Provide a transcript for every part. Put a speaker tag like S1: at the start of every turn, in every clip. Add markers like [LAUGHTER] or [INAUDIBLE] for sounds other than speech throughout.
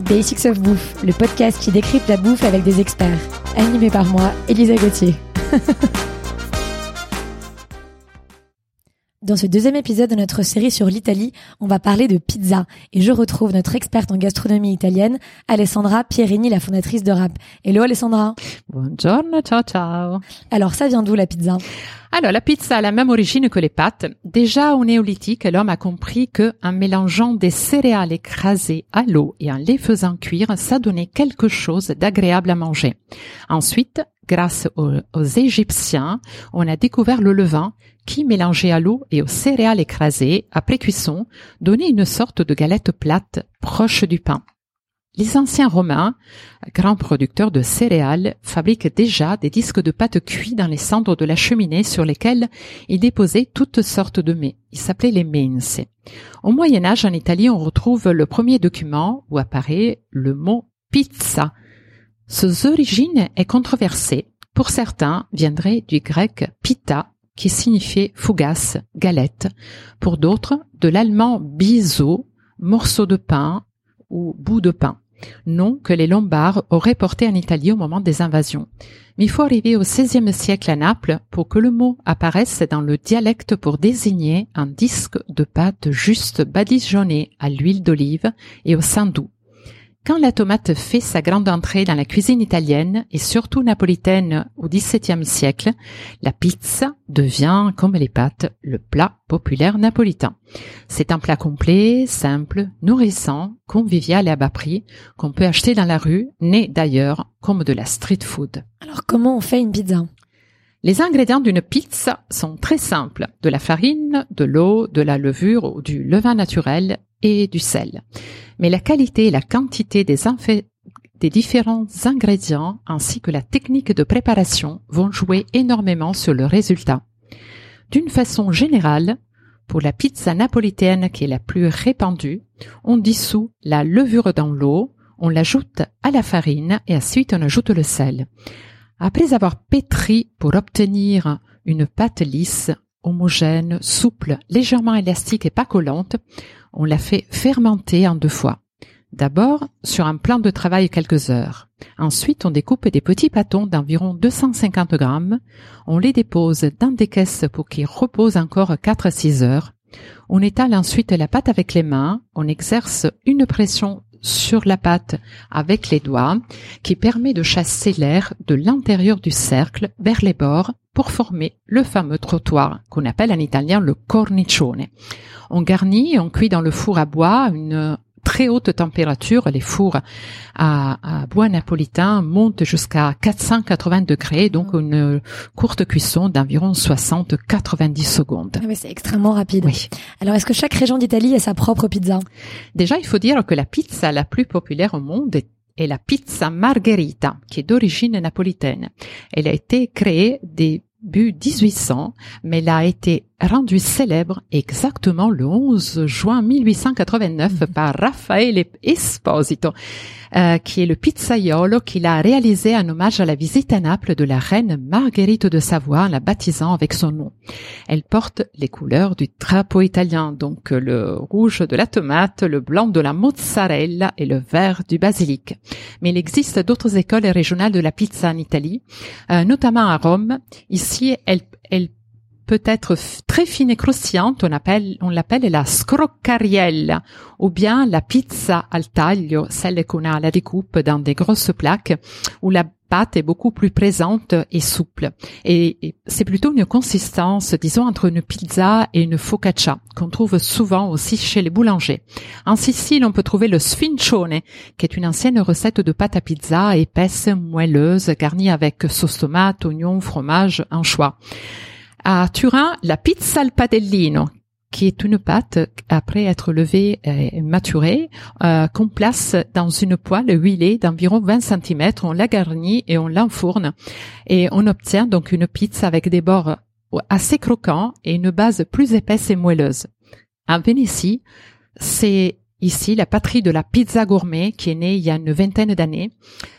S1: Basics of Bouffe, le podcast qui décrypte la bouffe avec des experts. Animé par moi, Elisa Gauthier. [LAUGHS] Dans ce deuxième épisode de notre série sur l'Italie, on va parler de pizza et je retrouve notre experte en gastronomie italienne, Alessandra Pierini, la fondatrice de Rap. Hello Alessandra.
S2: Buongiorno, ciao ciao.
S1: Alors ça vient d'où la pizza?
S2: Alors, la pizza a la même origine que les pâtes. Déjà au néolithique, l'homme a compris que, en mélangeant des céréales écrasées à l'eau et en les faisant cuire, ça donnait quelque chose d'agréable à manger. Ensuite, grâce aux, aux, Égyptiens, on a découvert le levain qui, mélangé à l'eau et aux céréales écrasées, après cuisson, donnait une sorte de galette plate proche du pain. Les anciens Romains, grands producteurs de céréales, fabriquent déjà des disques de pâte cuits dans les cendres de la cheminée sur lesquels ils déposaient toutes sortes de mets. Ils s'appelaient les mense. Au Moyen Âge, en Italie, on retrouve le premier document où apparaît le mot pizza. Ses origines est controversée. Pour certains, viendrait du grec pita, qui signifiait fougasse, galette. Pour d'autres, de l'allemand biseau, morceau de pain ou bout de pain nom que les Lombards auraient porté en Italie au moment des invasions. Mais il faut arriver au XVIe siècle à Naples pour que le mot apparaisse dans le dialecte pour désigner un disque de pâte juste badigeonné à l'huile d'olive et au saindoux. Quand la tomate fait sa grande entrée dans la cuisine italienne et surtout napolitaine au XVIIe siècle, la pizza devient, comme les pâtes, le plat populaire napolitain. C'est un plat complet, simple, nourrissant, convivial et à bas prix, qu'on peut acheter dans la rue, né d'ailleurs comme de la street food.
S1: Alors comment on fait une pizza?
S2: Les ingrédients d'une pizza sont très simples. De la farine, de l'eau, de la levure ou du levain naturel et du sel. Mais la qualité et la quantité des, différents ingrédients ainsi que la technique de préparation vont jouer énormément sur le résultat. D'une façon générale, pour la pizza napolitaine qui est la plus répandue, on dissout la levure dans l'eau, on l'ajoute à la farine et ensuite on ajoute le sel. Après avoir pétri pour obtenir une pâte lisse, homogène, souple, légèrement élastique et pas collante, on la fait fermenter en deux fois. D'abord, sur un plan de travail quelques heures. Ensuite, on découpe des petits pâtons d'environ 250 grammes. On les dépose dans des caisses pour qu'ils reposent encore 4 à 6 heures. On étale ensuite la pâte avec les mains. On exerce une pression sur la pâte avec les doigts qui permet de chasser l'air de l'intérieur du cercle vers les bords pour former le fameux trottoir qu'on appelle en italien le cornicione. On garnit on cuit dans le four à bois une très haute température. Les fours à, bois napolitain montent jusqu'à 480 degrés, donc mmh. une courte cuisson d'environ 60-90 secondes.
S1: Ah c'est extrêmement rapide. Oui. Alors, est-ce que chaque région d'Italie a sa propre pizza?
S2: Déjà, il faut dire que la pizza la plus populaire au monde est la pizza margherita, qui est d'origine napolitaine. Elle a été créée début 1800, mais elle a été rendue célèbre exactement le 11 juin 1889 mhm. par Raffaele Esposito, euh, qui est le pizzaiolo qu'il a réalisé en hommage à la visite à Naples de la reine Marguerite de Savoie en la baptisant avec son nom. Elle porte les couleurs du drapeau italien, donc le rouge de la tomate, le blanc de la mozzarella et le vert du basilic. Mais il existe d'autres écoles régionales de la pizza en Italie, euh, notamment à Rome. Ici, elle, elle peut être très fine et croustillante, on appelle, on l'appelle la scroccariella, ou bien la pizza al taglio, celle qu'on a à la découpe dans des grosses plaques, où la pâte est beaucoup plus présente et souple. Et, c'est plutôt une consistance, disons, entre une pizza et une focaccia, qu'on trouve souvent aussi chez les boulangers. En Sicile, on peut trouver le sfincione, qui est une ancienne recette de pâte à pizza épaisse, moelleuse, garnie avec sauce tomate, oignons, fromage, anchois. À Turin, la pizza al padellino, qui est une pâte après être levée et maturée, euh, qu'on place dans une poêle huilée d'environ 20 cm, on la garnit et on l'enfourne et on obtient donc une pizza avec des bords assez croquants et une base plus épaisse et moelleuse. À Vénétie, c'est ici la patrie de la pizza gourmet qui est née il y a une vingtaine d'années.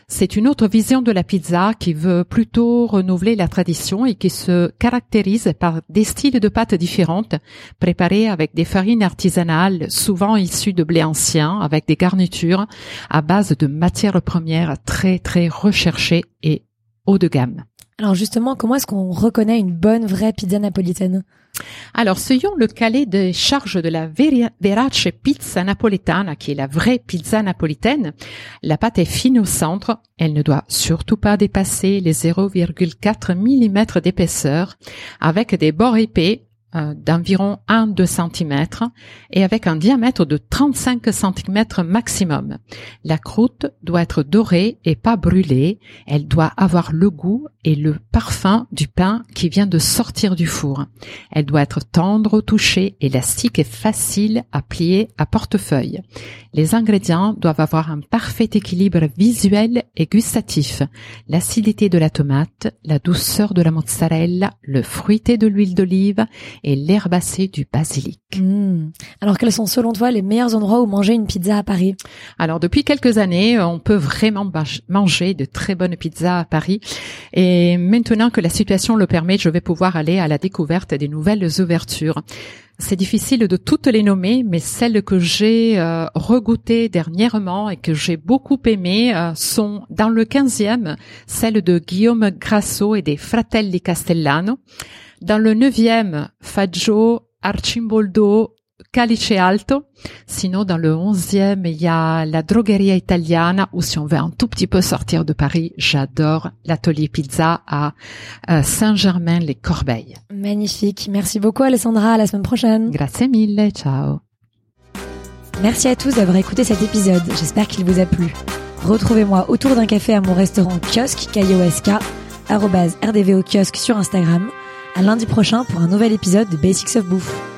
S2: C'est une autre vision de la pizza qui veut plutôt renouveler la tradition et qui se caractérise par des styles de pâtes différentes, préparées avec des farines artisanales, souvent issues de blé ancien, avec des garnitures à base de matières premières très très recherchées et haut de gamme.
S1: Alors justement, comment est-ce qu'on reconnaît une bonne vraie pizza napolitaine?
S2: Alors, selon le calais des charges de la Verace Pizza Napoletana, qui est la vraie pizza napolitaine, la pâte est fine au centre. Elle ne doit surtout pas dépasser les 0,4 mm d'épaisseur, avec des bords épais d'environ 1-2 cm et avec un diamètre de 35 cm maximum. La croûte doit être dorée et pas brûlée. Elle doit avoir le goût et le parfum du pain qui vient de sortir du four. Elle doit être tendre au toucher, élastique et facile à plier à portefeuille. Les ingrédients doivent avoir un parfait équilibre visuel et gustatif. L'acidité de la tomate, la douceur de la mozzarella, le fruité de l'huile d'olive et l'herbacée du basilic.
S1: Mmh. Alors quels sont selon toi les meilleurs endroits où manger une pizza à Paris?
S2: Alors depuis quelques années, on peut vraiment manger de très bonnes pizzas à Paris. Et maintenant que la situation le permet, je vais pouvoir aller à la découverte des nouvelles ouvertures. C'est difficile de toutes les nommer, mais celles que j'ai euh, regoutées dernièrement et que j'ai beaucoup aimées euh, sont dans le 15e, celles de Guillaume Grasso et des Fratelli Castellano. Dans le neuvième, Faggio, Arcimboldo, Calice Alto. Sinon, dans le onzième, il y a la Drogheria Italiana, ou si on veut un tout petit peu sortir de Paris, j'adore l'atelier pizza à euh, Saint-Germain-les-Corbeilles.
S1: Magnifique. Merci beaucoup, Alessandra. À la semaine prochaine.
S2: Grazie mille. Ciao.
S1: Merci à tous d'avoir écouté cet épisode. J'espère qu'il vous a plu. Retrouvez-moi autour d'un café à mon restaurant kiosque, K-I-O-S-K, rdvo kiosque sur Instagram à lundi prochain pour un nouvel épisode de Basics of Bouffe.